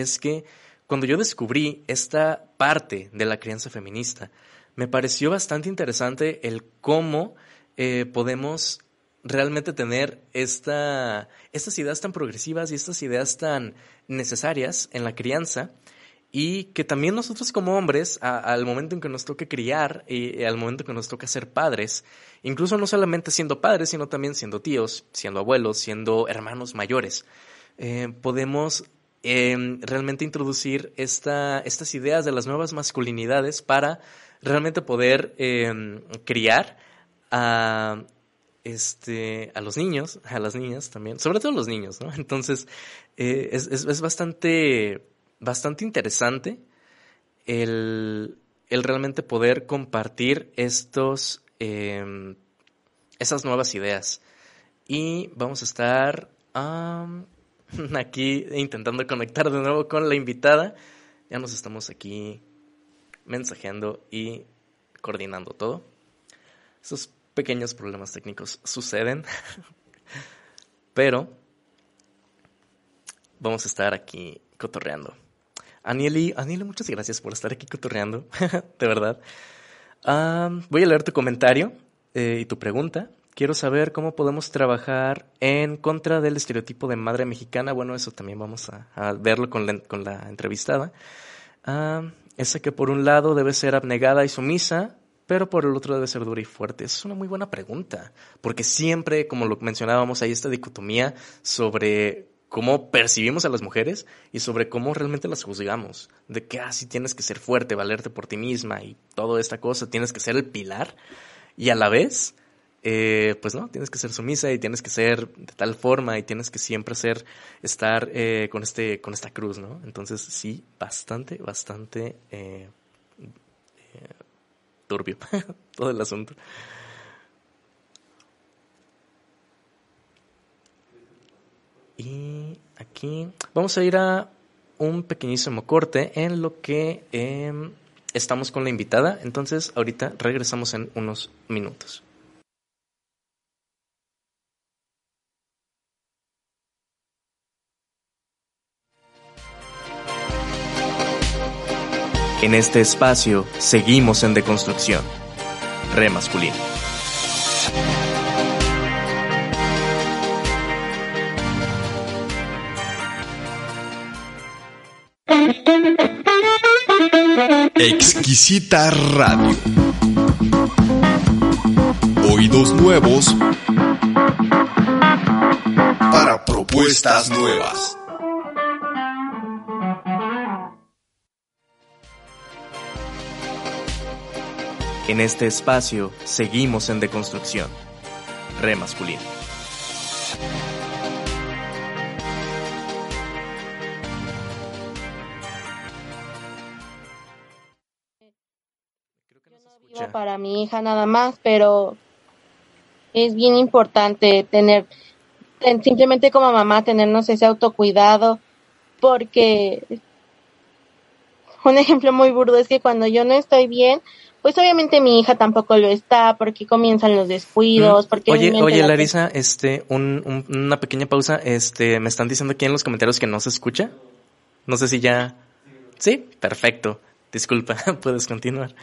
B: es que cuando yo descubrí esta parte de la crianza feminista, me pareció bastante interesante el cómo eh, podemos realmente tener esta, estas ideas tan progresivas y estas ideas tan necesarias en la crianza y que también nosotros como hombres, al momento en que nos toque criar y, al momento en que nos toca ser padres, incluso no solamente siendo padres, sino también siendo tíos, siendo abuelos, siendo hermanos mayores, eh, podemos Em, realmente introducir esta, estas ideas de las nuevas masculinidades para realmente poder em, criar a, este, a los niños, a las niñas también, sobre todo los niños, ¿no? Entonces, eh, es, es, bastante, bastante interesante el, el realmente poder compartir estos, eh, esas nuevas ideas. Y vamos a estar... aquí intentando conectar de nuevo con la invitada. Ya nos estamos aquí mensajeando y coordinando todo. Esos pequeños problemas técnicos suceden, pero vamos a estar aquí cotorreando. Anieli, Anieli, muchas gracias por estar aquí cotorreando, de verdad. Ah, voy a leer tu comentario eh, y tu pregunta. Quiero saber cómo podemos trabajar en contra del estereotipo de madre mexicana. Bueno, eso también vamos a, verlo con la, con la entrevistada. Ah, esa que por un lado debe ser abnegada y sumisa, pero por el otro debe ser dura y fuerte. Es una muy buena pregunta, porque siempre, como lo mencionábamos, hay esta dicotomía sobre cómo percibimos a las mujeres y sobre cómo realmente las juzgamos. De que, así ah, tienes que ser fuerte, valerte por ti misma y toda esta cosa, tienes que ser el pilar. Y a la vez, eh, pues no, tienes que ser sumisa y tienes que ser de tal forma y tienes que siempre ser, estar eh, con, este, con esta cruz, ¿no? Entonces sí, bastante, bastante eh, eh, turbio todo el asunto. Y aquí vamos a ir a un pequeñísimo corte en lo que em, estamos con la invitada. Entonces ahorita regresamos en unos minutos. En este espacio seguimos en deconstrucción. Re masculino.
A: Exquisita Radio. Oídos nuevos para propuestas nuevas.
B: En este espacio seguimos en deconstrucción. Re masculino.
C: para mi hija nada más, pero es bien importante tener, simplemente como mamá, tenernos ese autocuidado, porque un ejemplo muy burdo es que cuando yo no estoy bien, pues obviamente mi hija tampoco lo está, porque comienzan los descuidos, porque...
B: Oye, oye, Larisa, este, una pequeña pausa, este, me están diciendo aquí en los comentarios que no se escucha. No sé si ya... Sí, perfecto. Disculpa, puedes continuar.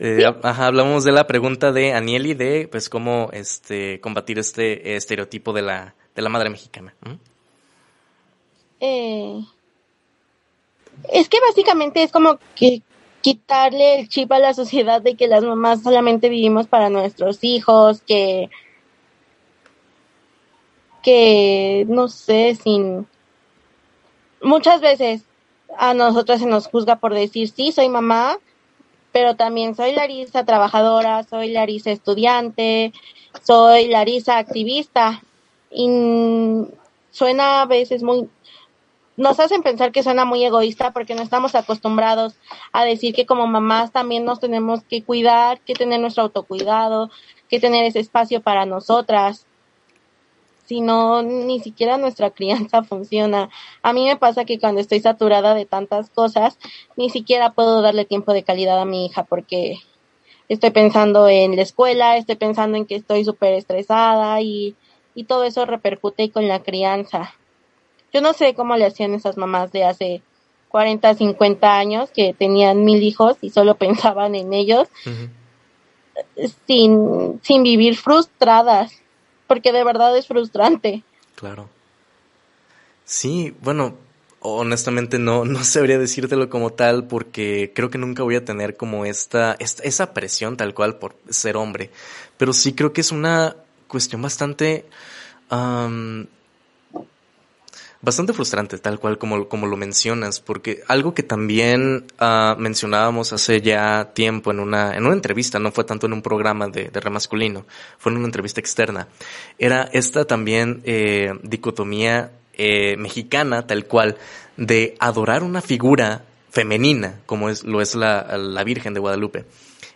B: Eh, ajá, hablamos de la pregunta de Anieli de pues cómo este combatir este estereotipo de la, de la madre mexicana.
C: Eh, es que básicamente es como que quitarle el chip a la sociedad de que las mamás solamente vivimos para nuestros hijos, que que no sé, sin muchas veces a nosotras se nos juzga por decir sí, soy mamá, pero también soy Larisa trabajadora, soy Larisa estudiante, soy Larisa activista. Y suena a veces muy, nos hacen pensar que suena muy egoísta porque no estamos acostumbrados a decir que como mamás también nos tenemos que cuidar, que tener nuestro autocuidado, que tener ese espacio para nosotras si no, ni siquiera nuestra crianza funciona. A mí me pasa que cuando estoy saturada de tantas cosas, ni siquiera puedo darle tiempo de calidad a mi hija porque estoy pensando en la escuela, estoy pensando en que estoy súper estresada y, y todo eso repercute con la crianza. Yo no sé cómo le hacían esas mamás de hace 40, 50 años que tenían mil hijos y solo pensaban en ellos sin, sin vivir frustradas porque de verdad es frustrante.
B: Claro. Sí, bueno, honestamente no, no sabría decírtelo como tal porque creo que nunca voy a tener como esta, esa presión tal cual por ser hombre. Pero sí creo que es una cuestión bastante bastante frustrante, tal cual como, como lo mencionas, porque algo que también uh, mencionábamos hace ya tiempo en una, en una entrevista, no fue tanto en un programa de, de remasculino, fue en una entrevista externa, era esta también eh, dicotomía eh, mexicana, tal cual, de adorar una figura femenina, como es, lo es la, la Virgen de Guadalupe.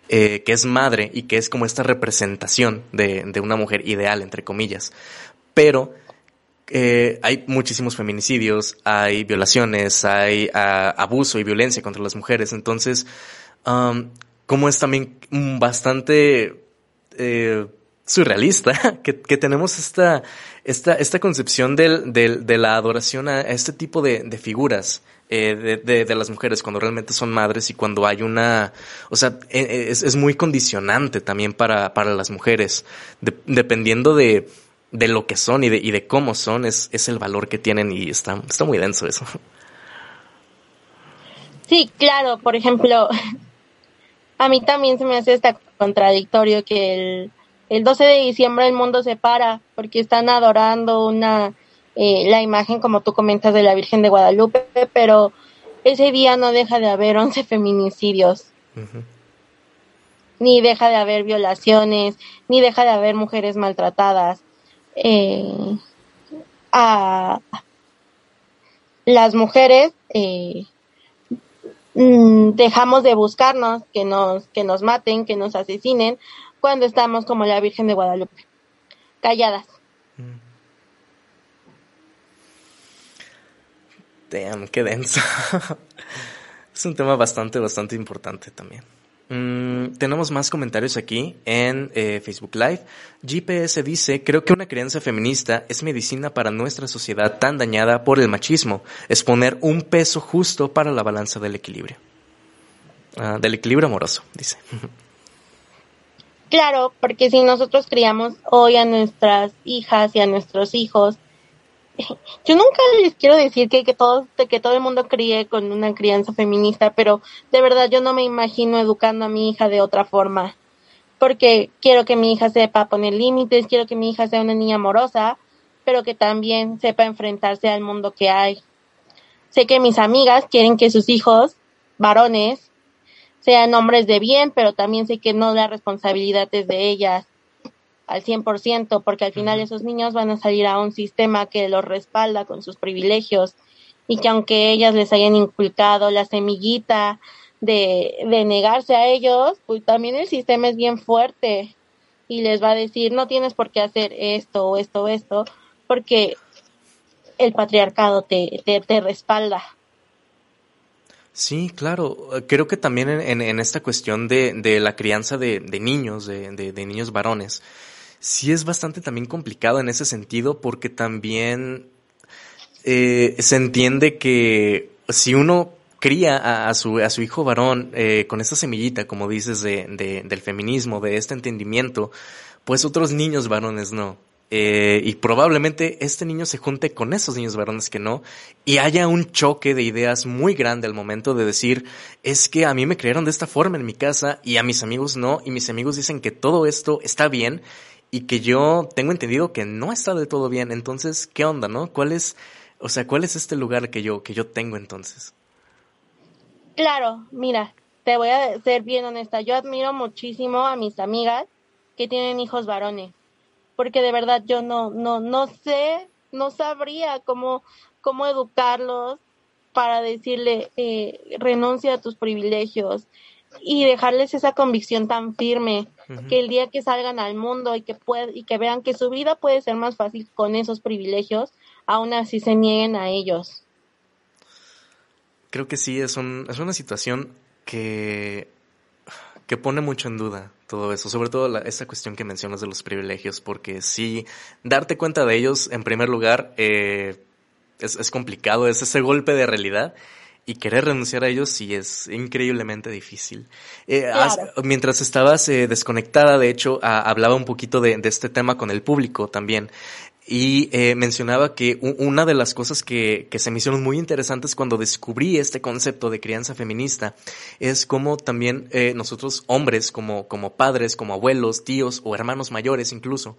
B: Eh, que es madre y que es como esta representación de, de una mujer ideal, entre comillas. Pero eh, hay muchísimos feminicidios, hay violaciones, hay ah, abuso y violencia contra las mujeres. Entonces, como es también bastante eh, surrealista que, tenemos esta, esta, esta concepción del, de la adoración a este tipo de, figuras. Eh, de, las mujeres cuando realmente son madres y cuando hay una, o sea, e, es, es muy condicionante también para, para las mujeres, dependiendo de, de lo que son y de, y de cómo son es, es el valor que tienen y está, está muy denso eso.
C: Sí, claro, por ejemplo, a mí también se me hace esta contradictorio que el, el 12 de diciembre el mundo se para porque están adorando una eh, la imagen como tú comentas de la Virgen de Guadalupe, pero ese día no deja de haber 11 feminicidios. Ni deja de haber violaciones, ni deja de haber mujeres maltratadas eh, a las mujeres eh, mm, dejamos de buscarnos que nos que nos maten que nos asesinen cuando estamos como la Virgen de Guadalupe calladas
B: Damn, qué denso. es un tema bastante, bastante importante también. Mm, tenemos más comentarios aquí en eh, Facebook Live. GPS dice, creo que una crianza feminista es medicina para nuestra sociedad tan dañada por el machismo. Es poner un peso justo para la balanza del equilibrio. Ah, del equilibrio amoroso, dice.
C: Claro, porque si nosotros criamos hoy a nuestras hijas y a nuestros hijos, yo nunca les quiero decir que, que, todo, que todo el mundo críe con una crianza feminista, pero de verdad yo no me imagino educando a mi hija de otra forma, porque quiero que mi hija sepa poner límites, quiero que mi hija sea una niña amorosa, pero que también sepa enfrentarse al mundo que hay. Sé que mis amigas quieren que sus hijos, varones, sean hombres de bien, pero también sé que no la responsabilidad es de ellas al 100%, porque al final esos niños van a salir a un sistema que los respalda con sus privilegios y que aunque ellas les hayan inculcado la semillita de, de negarse a ellos, pues también el sistema es bien fuerte y les va a decir, no tienes por qué hacer esto o esto o esto, porque el patriarcado te, te, te respalda.
B: Sí, claro. Creo que también en, en esta cuestión de, de la crianza de, de niños, de, de, niños varones, sí es bastante también complicado en ese sentido porque también eh, se entiende que si uno cría a, su, a su hijo varón eh, con esta semillita, como dices, de, de, del feminismo, de este entendimiento, pues otros niños varones no. Eh, y probablemente este niño se junte con esos niños varones que no, y haya un choque de ideas muy grande al momento de decir, es que a mí me crearon de esta forma en mi casa y a mis amigos no, y mis amigos dicen que todo esto está bien y que yo tengo entendido que no está de todo bien. Entonces, ¿qué onda, no? ¿Cuál es, o sea, cuál es este lugar que yo, que yo tengo entonces?
C: Claro, mira, te voy a ser bien honesta. Yo admiro muchísimo a mis amigas que tienen hijos varones porque de verdad yo no, no, no sé, no sabría cómo, cómo educarlos para decirle eh, renuncia a tus privilegios y dejarles esa convicción tan firme que el día que salgan al mundo y que y que vean que su vida puede ser más fácil con esos privilegios, aún así se nieguen a ellos.
B: Creo que sí, es, un, es una situación que que pone mucho en duda todo eso, sobre todo la, esa cuestión que mencionas de los privilegios, porque sí, darte cuenta de ellos, en primer lugar, eh, es, es, complicado, es ese golpe de realidad. Y querer renunciar a ellos sí es increíblemente difícil. Eh, mientras estabas eh, desconectada, de hecho, hablaba un poquito de, de, este tema con el público también y eh, mencionaba que una de las cosas que, que, se me hicieron muy interesantes cuando descubrí este concepto de crianza feminista es cómo también eh, nosotros hombres, como, como padres, como abuelos, tíos o hermanos mayores incluso,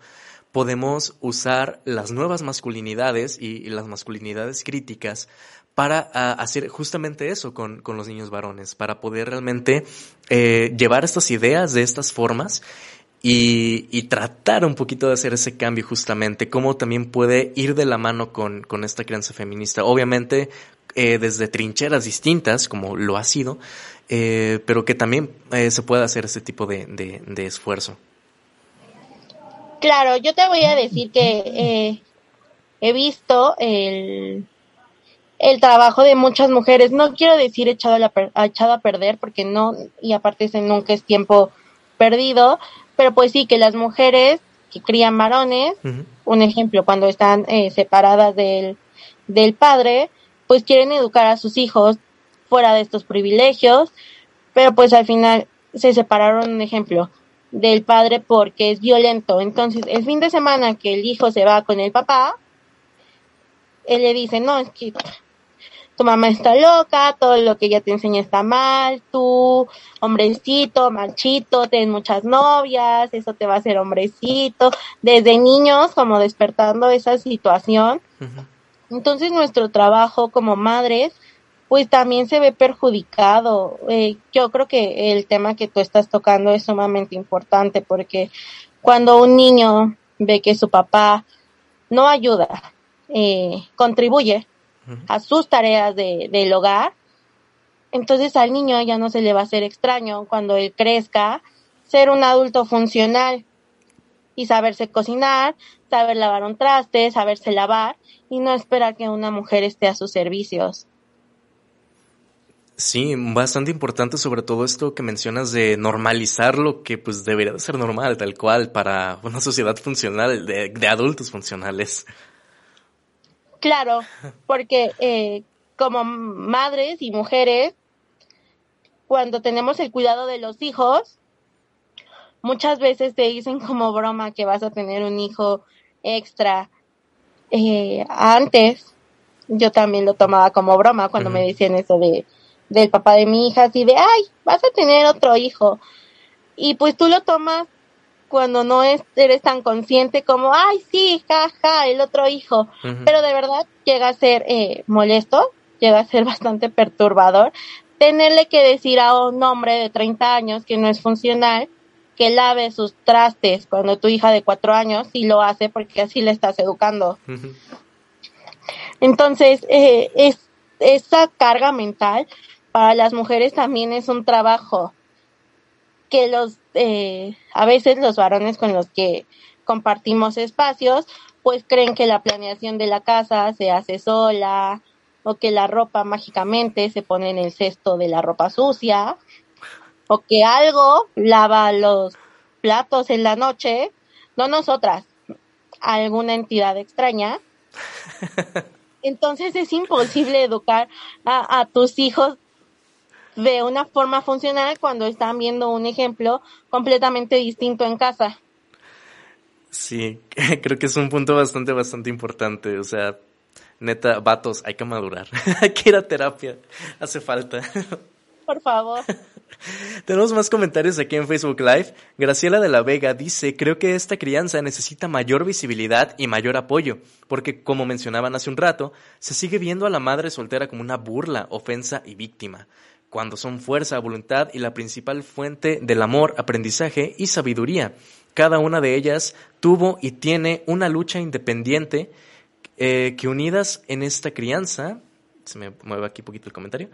B: podemos usar las nuevas masculinidades y, las masculinidades críticas para hacer justamente eso con, con, los niños varones, para poder realmente eh, llevar estas ideas de estas formas y, y, tratar un poquito de hacer ese cambio justamente, cómo también puede ir de la mano con, con esta crianza feminista. Obviamente eh, desde trincheras distintas, como lo ha sido, eh, pero que también se puede hacer ese tipo de, de, esfuerzo.
C: Claro, yo te voy a decir que he visto el, el trabajo de muchas mujeres, no quiero decir echado a, la, echado a perder, porque no, y aparte ese nunca es tiempo perdido, pero pues sí, que las mujeres que crían varones, un ejemplo, cuando están eh, separadas del, del padre, pues quieren educar a sus hijos fuera de estos privilegios, pero pues al final se separaron, un ejemplo, del padre porque es violento. Entonces, el fin de semana que el hijo se va con el papá, él le dice, no, es que tu mamá está loca, todo lo que ella te enseña está mal, tú, hombrecito, machito, ten muchas novias, eso te va a hacer hombrecito, desde niños como despertando esa situación. Entonces nuestro trabajo como madres, pues también se ve perjudicado. Eh, yo creo que el tema que tú estás tocando es sumamente importante porque cuando un niño ve que su papá no ayuda, eh, contribuye a sus tareas de, del hogar, entonces al niño ya no se le va a hacer extraño cuando él crezca ser un adulto funcional y saberse cocinar, saber lavar un traste, saberse lavar y no esperar que una mujer esté a sus servicios.
B: Sí, bastante importante sobre todo esto que mencionas de normalizar lo que pues debería de ser normal, tal cual, para una sociedad funcional, de, adultos funcionales.
C: Claro, porque eh, como madres y mujeres, cuando tenemos el cuidado de los hijos, muchas veces te dicen como broma que vas a tener un hijo extra. Eh, antes, yo también lo tomaba como broma cuando me decían eso de del papá de mi hija, así de, ay, vas a tener otro hijo. Y pues tú lo tomas cuando no es, eres tan consciente como, ay, sí, jaja, el otro hijo. Pero de verdad llega a ser eh, molesto, llega a ser bastante perturbador tenerle que decir a un hombre de 30 años que no es funcional que lave sus trastes cuando tu hija de cuatro años sí lo hace porque así le estás educando. Entonces, eh, es, esa carga mental para las mujeres también es un trabajo que los, eh, a veces los varones con los que compartimos espacios, pues creen que la planeación de la casa se hace sola o que la ropa mágicamente se pone en el cesto de la ropa sucia o que algo lava los platos en la noche, no nosotras, alguna entidad extraña. Entonces es imposible educar a, a tus hijos de una forma funcional cuando están viendo un ejemplo completamente distinto en casa.
B: Sí, creo que es un punto bastante, bastante importante. O sea, neta, vatos, hay que madurar. hay que ir a terapia. Hace falta.
C: Por favor.
B: Tenemos más comentarios aquí en Facebook Live. Graciela de la Vega dice, creo que esta crianza necesita mayor visibilidad y mayor apoyo, porque como mencionaban hace un rato, se sigue viendo a la madre soltera como una burla, ofensa y víctima cuando son fuerza, voluntad y la principal fuente del amor, aprendizaje y sabiduría. Cada una de ellas tuvo y tiene una lucha independiente eh, que unidas en esta crianza, se me mueve aquí un poquito el comentario,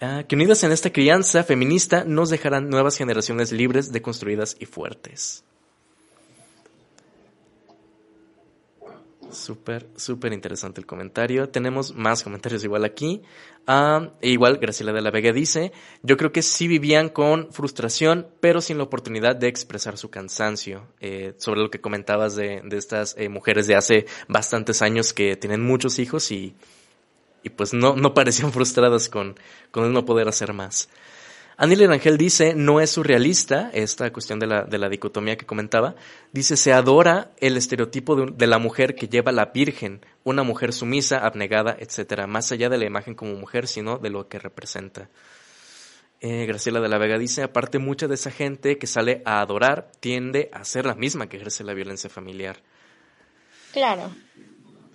B: ah, que unidas en esta crianza feminista nos dejarán nuevas generaciones libres, deconstruidas y fuertes. Súper, súper interesante el comentario. Tenemos más comentarios igual aquí. Ah, e igual, Graciela de la Vega dice, yo creo que sí vivían con frustración, pero sin la oportunidad de expresar su cansancio. Eh, sobre lo que comentabas de, de estas eh, mujeres de hace bastantes años que tienen muchos hijos y, y pues no, no parecían frustradas con, con no poder hacer más. Anil Rangel dice, no es surrealista, esta cuestión de la, de la dicotomía que comentaba, dice, se adora el estereotipo de, la mujer que lleva la virgen, una mujer sumisa, abnegada, etcétera, más allá de la imagen como mujer, sino de lo que representa. Eh, Graciela de la Vega dice, aparte mucha de esa gente que sale a adorar tiende a ser la misma que ejerce la violencia familiar.
C: Claro.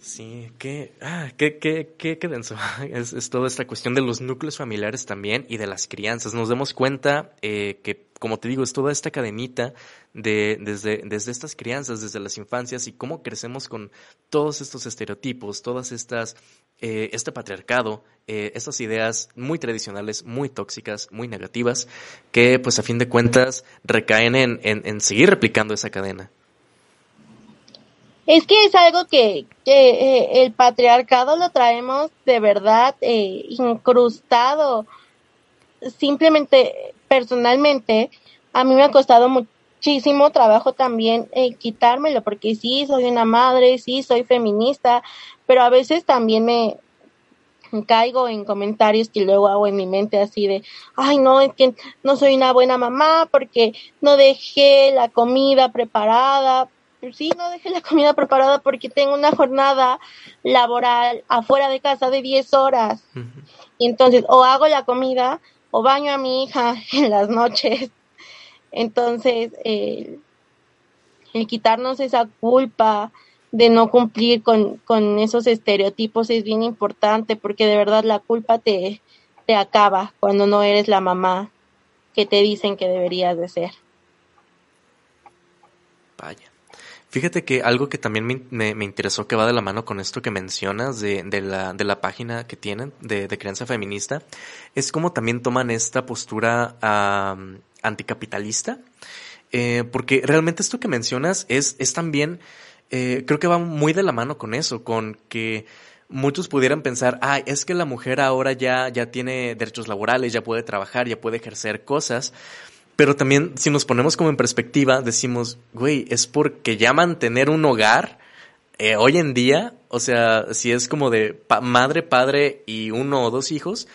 B: Sí, qué, ah, qué, qué, qué, denso. Es, es, toda esta cuestión de los núcleos familiares también y de las crianzas. Nos damos cuenta eh, que, como te digo, es toda esta cadenita de, desde, desde estas crianzas, desde las infancias y cómo crecemos con todos estos estereotipos, todas estas, eh, este patriarcado, eh, estas ideas muy tradicionales, muy tóxicas, muy negativas, que pues a fin de cuentas recaen en, en, en seguir replicando esa cadena.
C: Es que es algo que, eh, el patriarcado lo traemos de verdad eh, incrustado. Simplemente, personalmente, a mí me ha costado muchísimo trabajo también eh, quitármelo, porque sí, soy una madre, sí, soy feminista, pero a veces también me caigo en comentarios que luego hago en mi mente así de, ay, no, es que no soy una buena mamá porque no dejé la comida preparada, sí, no dejé la comida preparada porque tengo una jornada laboral afuera de casa de 10 horas. Y entonces, o hago la comida o baño a mi hija en las noches. Entonces, el quitarnos esa culpa de no cumplir con, con esos estereotipos es bien importante porque de verdad la culpa te, te acaba cuando no eres la mamá que te dicen que deberías de ser.
B: Vaya. Fíjate que algo que también me, me, interesó que va de la mano con esto que mencionas de, de, la, de la página que tienen de, de, crianza feminista es cómo también toman esta postura anticapitalista. Eh, porque realmente esto que mencionas es, es también eh, creo que va muy de la mano con eso, con que muchos pudieran pensar, ay, es que la mujer ahora ya, ya tiene derechos laborales, ya puede trabajar, ya puede ejercer cosas. Pero también, si nos ponemos como en perspectiva, decimos, güey, es porque ya mantener un hogar eh, hoy en día, o sea, si es como de madre, padre y uno o dos hijos,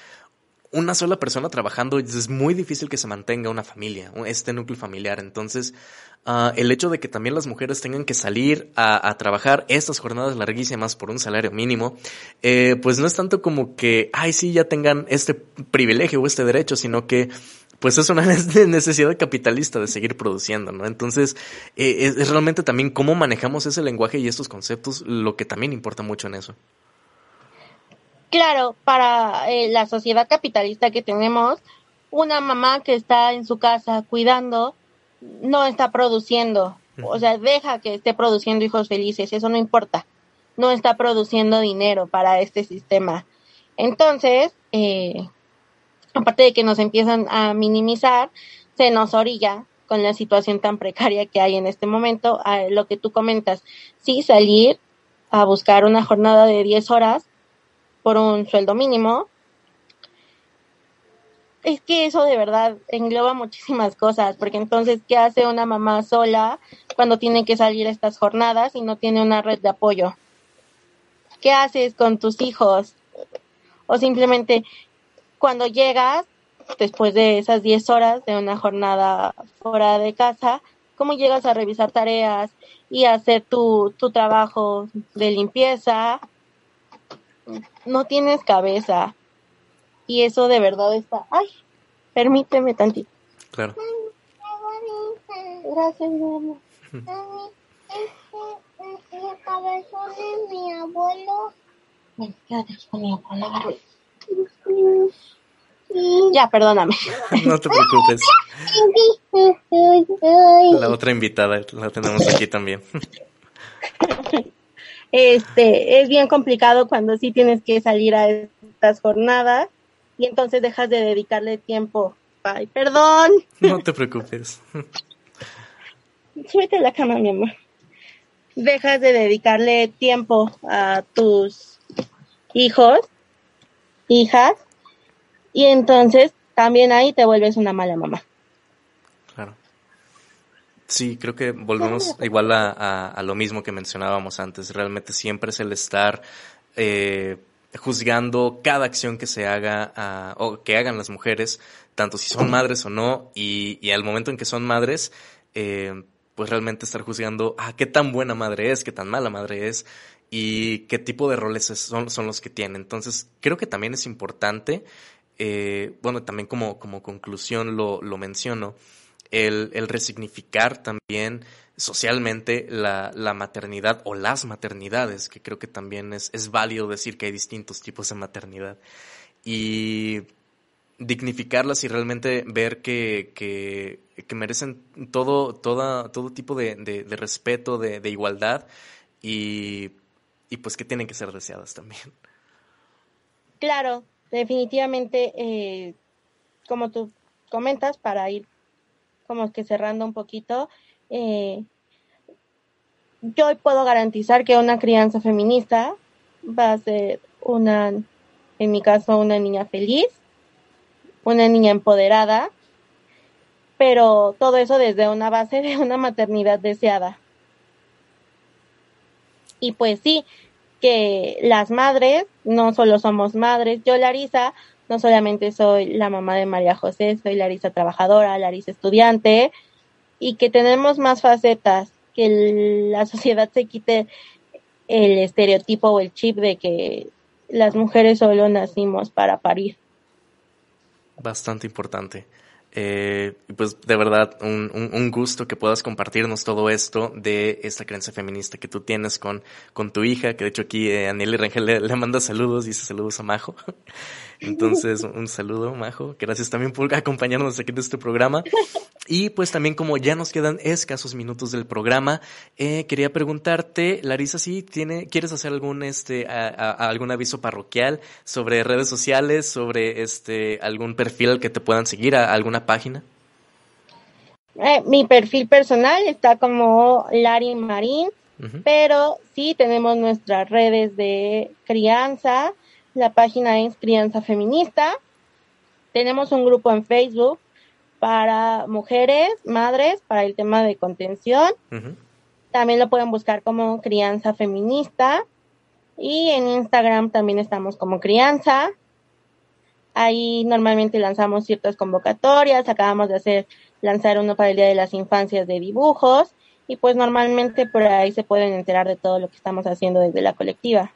B: una sola persona trabajando es muy difícil que se mantenga una familia, este núcleo familiar. Entonces, uh, el hecho de que también las mujeres tengan que salir a, trabajar estas jornadas larguísimas por un salario mínimo, eh, pues no es tanto como que, ay, sí, ya tengan este privilegio o este derecho, sino que pues es una necesidad capitalista de seguir produciendo, ¿no? Entonces, eh, es, realmente también cómo manejamos ese lenguaje y estos conceptos lo que también importa mucho en eso.
C: Claro, para eh, la sociedad capitalista que tenemos, una mamá que está en su casa cuidando no está produciendo, o sea, deja que esté produciendo hijos felices, eso no importa, no está produciendo dinero para este sistema. Entonces, eh, aparte de que nos empiezan a minimizar, se nos orilla con la situación tan precaria que hay en este momento, a lo que tú comentas, sí salir a buscar una jornada de 10 horas por un sueldo mínimo. Es que eso de verdad engloba muchísimas cosas, porque entonces, ¿qué hace una mamá sola cuando tiene que salir a estas jornadas y no tiene una red de apoyo? ¿Qué haces con tus hijos? O simplemente, cuando llegas, después de esas 10 horas de una jornada fuera de casa, ¿cómo llegas a revisar tareas y hacer tu, tu trabajo de limpieza? No tienes cabeza. Y eso de verdad está... ¡Ay! Permíteme tantito.
B: Claro.
C: Gracias, mi amor. Este, cabezón de mi abuelo. Aquí conmigo, con la ya, perdóname.
B: No te preocupes. La otra invitada la tenemos aquí también.
C: Este, es bien complicado cuando sí tienes que salir a estas jornadas y entonces dejas de dedicarle tiempo. Ay, perdón.
B: No te preocupes.
C: Súbete a la cama, mi amor. Dejas de dedicarle tiempo a tus hijos, hijas, y entonces también ahí te vuelves una mala mamá.
B: Claro. Sí, creo que volvemos igual a, a, lo mismo que mencionábamos antes. Realmente siempre es el estar eh, juzgando cada acción que se haga o que hagan las mujeres, tanto si son madres o no, y, y al momento en que son madres, eh, pues realmente estar juzgando, ah, qué tan buena madre es, qué tan mala madre es, y qué tipo de roles son, son los que tiene. Entonces, creo que también es importante eh, bueno, también como, como conclusión lo, lo menciono, el, el, resignificar también socialmente la, la, maternidad o las maternidades, que creo que también es, es válido decir que hay distintos tipos de maternidad. Y dignificarlas y realmente ver que, que, merecen todo, toda, todo tipo de, de, de respeto, de, de igualdad y, y pues que tienen que ser deseadas también.
C: Claro, definitivamente, eh, como tú comentas, para ir como que cerrando un poquito, eh, yo puedo garantizar que una crianza feminista va a ser una, en mi caso, una niña feliz, una niña empoderada, pero todo eso desde una base de una maternidad deseada. Y pues sí, que las madres no solo somos madres, yo Larisa no solamente soy la mamá de María José, soy Larisa trabajadora, Larisa estudiante y que tenemos más facetas, que la sociedad se quite el estereotipo o el chip de que las mujeres solo nacimos para parir.
B: Bastante importante. Eh, pues de verdad, un, un, gusto que puedas compartirnos todo esto de esta creencia feminista que tú tienes con, con tu hija, que de hecho aquí eh, Rangel le, le, manda saludos, dice saludos a Majo. Entonces, un saludo, Majo. Gracias también por acompañarnos aquí en este programa. Y pues también como ya nos quedan escasos minutos del programa, eh, quería preguntarte, Larisa, si tiene, quieres hacer algún este a, a, algún aviso parroquial sobre redes sociales, sobre este algún perfil que te puedan seguir, a alguna página.
C: Eh, mi perfil personal está como Lari Marín pero sí tenemos nuestras redes de crianza, la página es Crianza Feminista, tenemos un grupo en Facebook para mujeres, madres, para el tema de contención. También lo pueden buscar como Crianza Feminista. Y en Instagram también estamos como Crianza. Ahí normalmente lanzamos ciertas convocatorias. Acabamos de hacer lanzar uno para el Día de las Infancias de dibujos. Y pues normalmente por ahí se pueden enterar de todo lo que estamos haciendo desde la colectiva.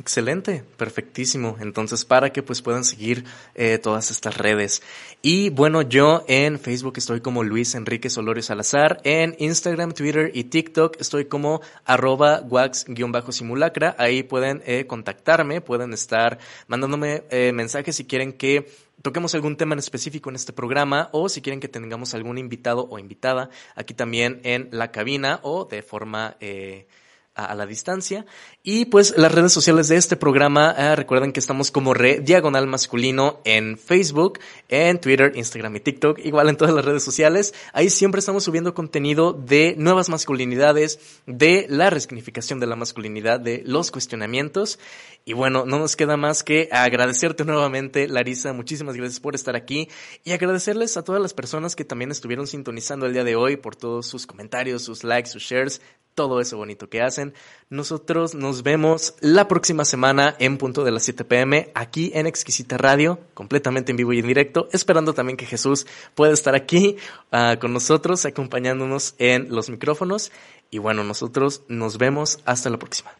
B: Excelente, perfectísimo. Entonces, para que pues puedan seguir eh, todas estas redes. Y bueno, yo en Facebook estoy como Luis Enrique Solorio Salazar. En Instagram, Twitter y TikTok estoy como arroba wax-simulacra. Ahí pueden eh, contactarme, pueden estar mandándome eh, mensajes si quieren que toquemos algún tema en específico en este programa o si quieren que tengamos algún invitado o invitada aquí también en la cabina o de forma eh, a, la distancia. Y pues las redes sociales de este programa, eh, recuerden que estamos como Re Diagonal Masculino en Facebook, en Twitter, Instagram y TikTok, igual en todas las redes sociales. Ahí siempre estamos subiendo contenido de nuevas masculinidades, de la resignificación de la masculinidad, de los cuestionamientos. Y bueno, no nos queda más que agradecerte nuevamente, Larisa. Muchísimas gracias por estar aquí y agradecerles a todas las personas que también estuvieron sintonizando el día de hoy por todos sus comentarios, sus likes, sus shares todo eso bonito que hacen. Nosotros nos vemos la próxima semana en punto de las 7 pm aquí en Exquisita Radio, completamente en vivo y en directo, esperando también que Jesús pueda estar aquí ah, con nosotros, acompañándonos en los micrófonos. Y bueno, nosotros nos vemos hasta la próxima.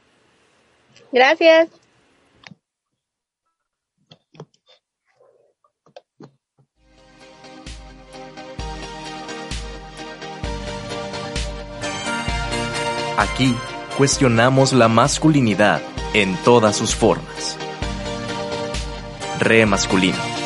C: Gracias.
A: Aquí cuestionamos la masculinidad en todas sus formas. Re masculino.